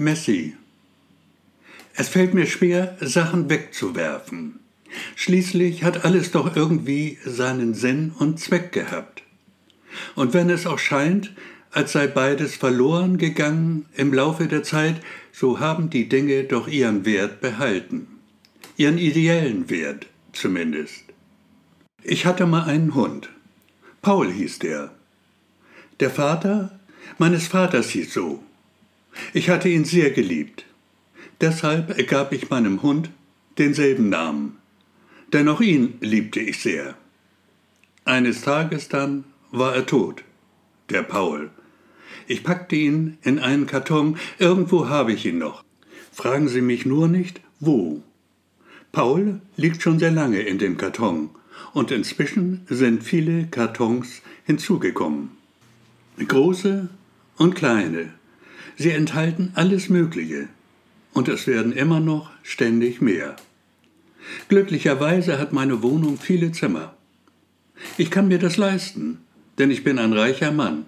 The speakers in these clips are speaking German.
Messi. Es fällt mir schwer, Sachen wegzuwerfen. Schließlich hat alles doch irgendwie seinen Sinn und Zweck gehabt. Und wenn es auch scheint, als sei beides verloren gegangen im Laufe der Zeit, so haben die Dinge doch ihren Wert behalten. Ihren ideellen Wert zumindest. Ich hatte mal einen Hund. Paul hieß der. Der Vater meines Vaters hieß so. Ich hatte ihn sehr geliebt. Deshalb ergab ich meinem Hund denselben Namen. Denn auch ihn liebte ich sehr. Eines Tages dann war er tot, der Paul. Ich packte ihn in einen Karton, irgendwo habe ich ihn noch. Fragen Sie mich nur nicht, wo. Paul liegt schon sehr lange in dem Karton und inzwischen sind viele Kartons hinzugekommen. Große und kleine. Sie enthalten alles Mögliche und es werden immer noch ständig mehr. Glücklicherweise hat meine Wohnung viele Zimmer. Ich kann mir das leisten, denn ich bin ein reicher Mann.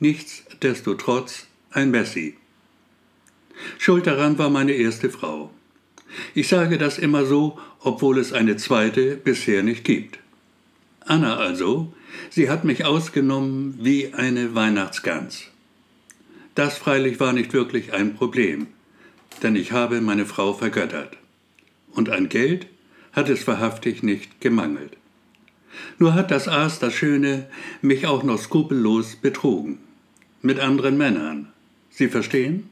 Nichtsdestotrotz ein Messi. Schuld daran war meine erste Frau. Ich sage das immer so, obwohl es eine zweite bisher nicht gibt. Anna also, sie hat mich ausgenommen wie eine Weihnachtsgans. Das freilich war nicht wirklich ein Problem, denn ich habe meine Frau vergöttert. Und an Geld hat es wahrhaftig nicht gemangelt. Nur hat das Aas, das Schöne, mich auch noch skrupellos betrogen. Mit anderen Männern. Sie verstehen?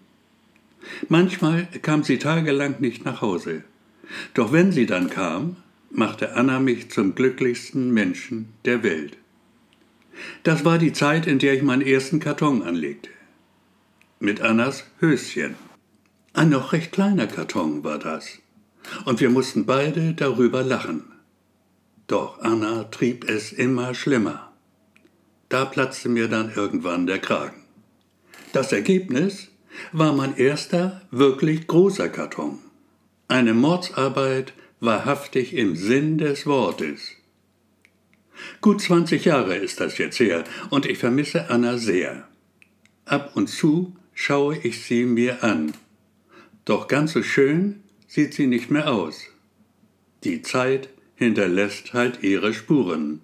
Manchmal kam sie tagelang nicht nach Hause. Doch wenn sie dann kam, machte Anna mich zum glücklichsten Menschen der Welt. Das war die Zeit, in der ich meinen ersten Karton anlegte. Mit Annas Höschen. Ein noch recht kleiner Karton war das. Und wir mussten beide darüber lachen. Doch Anna trieb es immer schlimmer. Da platzte mir dann irgendwann der Kragen. Das Ergebnis war mein erster wirklich großer Karton. Eine Mordsarbeit wahrhaftig im Sinn des Wortes. Gut 20 Jahre ist das jetzt her und ich vermisse Anna sehr. Ab und zu schaue ich sie mir an. Doch ganz so schön sieht sie nicht mehr aus. Die Zeit hinterlässt halt ihre Spuren.